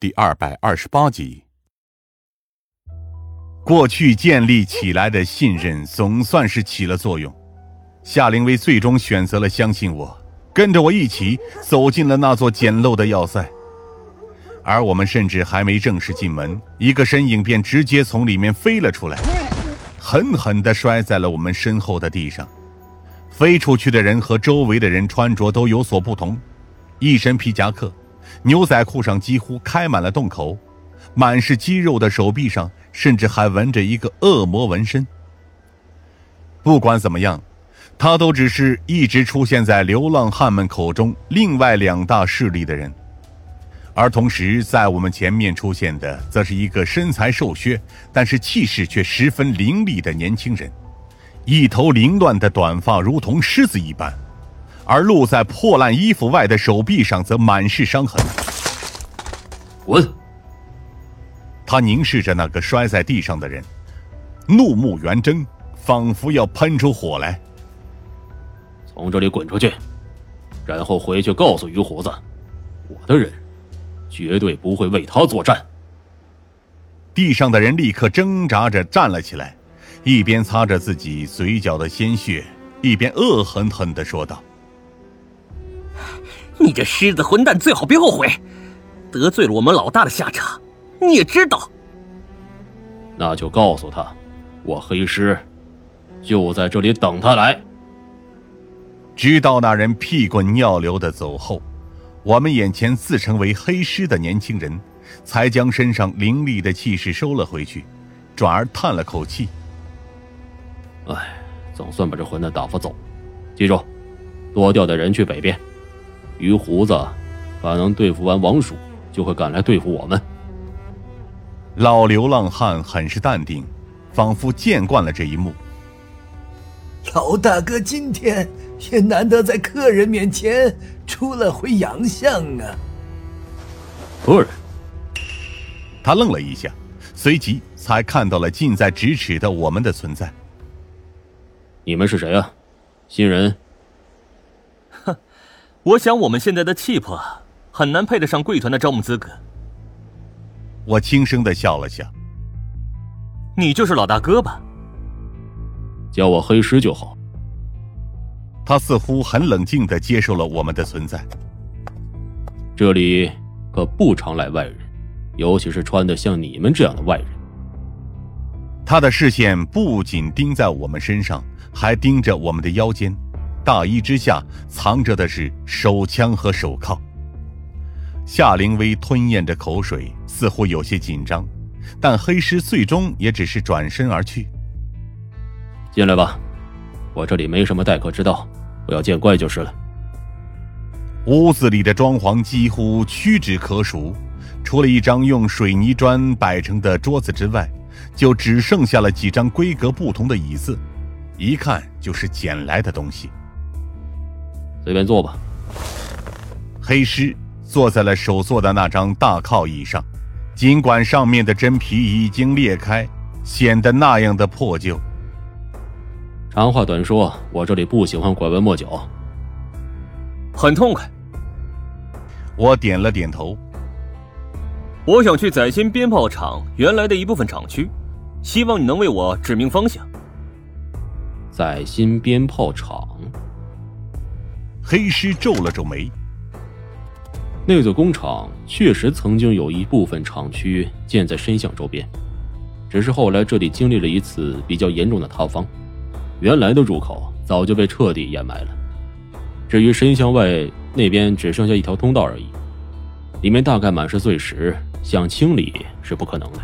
第二百二十八集。过去建立起来的信任总算是起了作用，夏灵薇最终选择了相信我，跟着我一起走进了那座简陋的要塞。而我们甚至还没正式进门，一个身影便直接从里面飞了出来，狠狠地摔在了我们身后的地上。飞出去的人和周围的人穿着都有所不同，一身皮夹克。牛仔裤上几乎开满了洞口，满是肌肉的手臂上甚至还纹着一个恶魔纹身。不管怎么样，他都只是一直出现在流浪汉们口中另外两大势力的人，而同时在我们前面出现的，则是一个身材瘦削，但是气势却十分凌厉的年轻人，一头凌乱的短发如同狮子一般。而露在破烂衣服外的手臂上则满是伤痕。滚！他凝视着那个摔在地上的人，怒目圆睁，仿佛要喷出火来。从这里滚出去，然后回去告诉于胡子，我的人绝对不会为他作战。地上的人立刻挣扎着站了起来，一边擦着自己嘴角的鲜血，一边恶狠狠地说道。你这狮子混蛋，最好别后悔，得罪了我们老大的下场，你也知道。那就告诉他，我黑狮就在这里等他来。直到那人屁滚尿流的走后，我们眼前自称为黑狮的年轻人，才将身上凌厉的气势收了回去，转而叹了口气：“哎，总算把这混蛋打发走。记住，多调点人去北边。”于胡子，可能对付完王鼠，就会赶来对付我们。老流浪汉很是淡定，仿佛见惯了这一幕。老大哥今天也难得在客人面前出了回洋相啊！夫人，他愣了一下，随即才看到了近在咫尺的我们的存在。你们是谁啊？新人？我想我们现在的气魄，很难配得上贵团的招募资格。我轻声的笑了笑。你就是老大哥吧？叫我黑狮就好。他似乎很冷静的接受了我们的存在。这里可不常来外人，尤其是穿的像你们这样的外人。他的视线不仅盯在我们身上，还盯着我们的腰间。大衣之下藏着的是手枪和手铐。夏灵薇吞咽着口水，似乎有些紧张，但黑狮最终也只是转身而去。进来吧，我这里没什么待客之道，不要见怪就是了。屋子里的装潢几乎屈指可数，除了一张用水泥砖摆成的桌子之外，就只剩下了几张规格不同的椅子，一看就是捡来的东西。随便坐吧。黑狮坐在了首座的那张大靠椅上，尽管上面的真皮已经裂开，显得那样的破旧。长话短说，我这里不喜欢拐弯抹角。很痛快。我点了点头。我想去载新鞭炮厂原来的一部分厂区，希望你能为我指明方向。载新鞭炮厂。黑狮皱了皱眉。那座工厂确实曾经有一部分厂区建在深巷周边，只是后来这里经历了一次比较严重的塌方，原来的入口早就被彻底掩埋了。至于深巷外那边，只剩下一条通道而已，里面大概满是碎石，想清理是不可能的。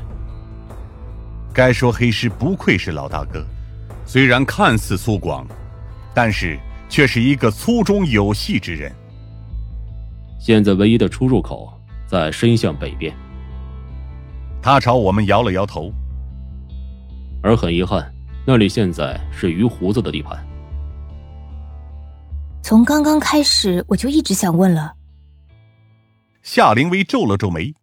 该说黑狮不愧是老大哥，虽然看似粗犷，但是。却是一个粗中有细之人。现在唯一的出入口在深巷北边。他朝我们摇了摇头。而很遗憾，那里现在是鱼胡子的地盘。从刚刚开始，我就一直想问了。夏灵薇皱了皱眉。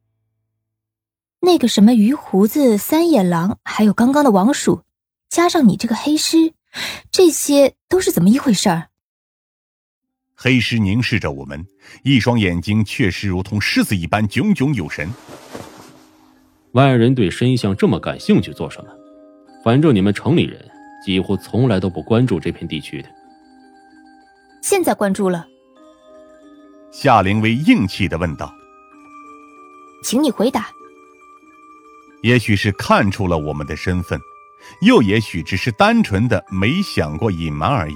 那个什么鱼胡子、三眼狼，还有刚刚的王鼠，加上你这个黑狮，这些都是怎么一回事儿？黑狮凝视着我们，一双眼睛确实如同狮子一般炯炯有神。外人对身相这么感兴趣做什么？反正你们城里人几乎从来都不关注这片地区的。现在关注了。夏灵薇硬气的问道：“请你回答。”也许是看出了我们的身份，又也许只是单纯的没想过隐瞒而已。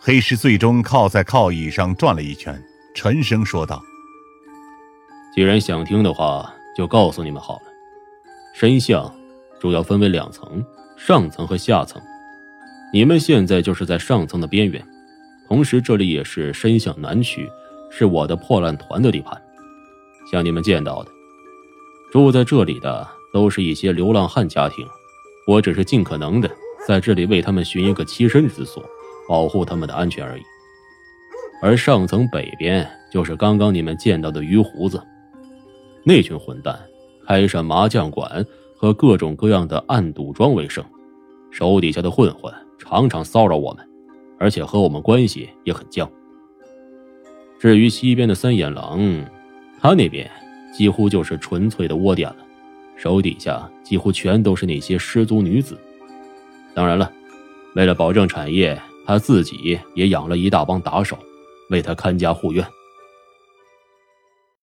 黑石最终靠在靠椅上转了一圈，沉声说道：“既然想听的话，就告诉你们好了。神像主要分为两层，上层和下层。你们现在就是在上层的边缘，同时这里也是深巷南区，是我的破烂团的地盘。像你们见到的，住在这里的。”都是一些流浪汉家庭，我只是尽可能的在这里为他们寻一个栖身之所，保护他们的安全而已。而上层北边就是刚刚你们见到的鱼胡子，那群混蛋开上麻将馆和各种各样的暗赌庄为生，手底下的混混常常骚扰我们，而且和我们关系也很僵。至于西边的三眼狼，他那边几乎就是纯粹的窝点了。手底下几乎全都是那些失足女子，当然了，为了保证产业，他自己也养了一大帮打手，为他看家护院。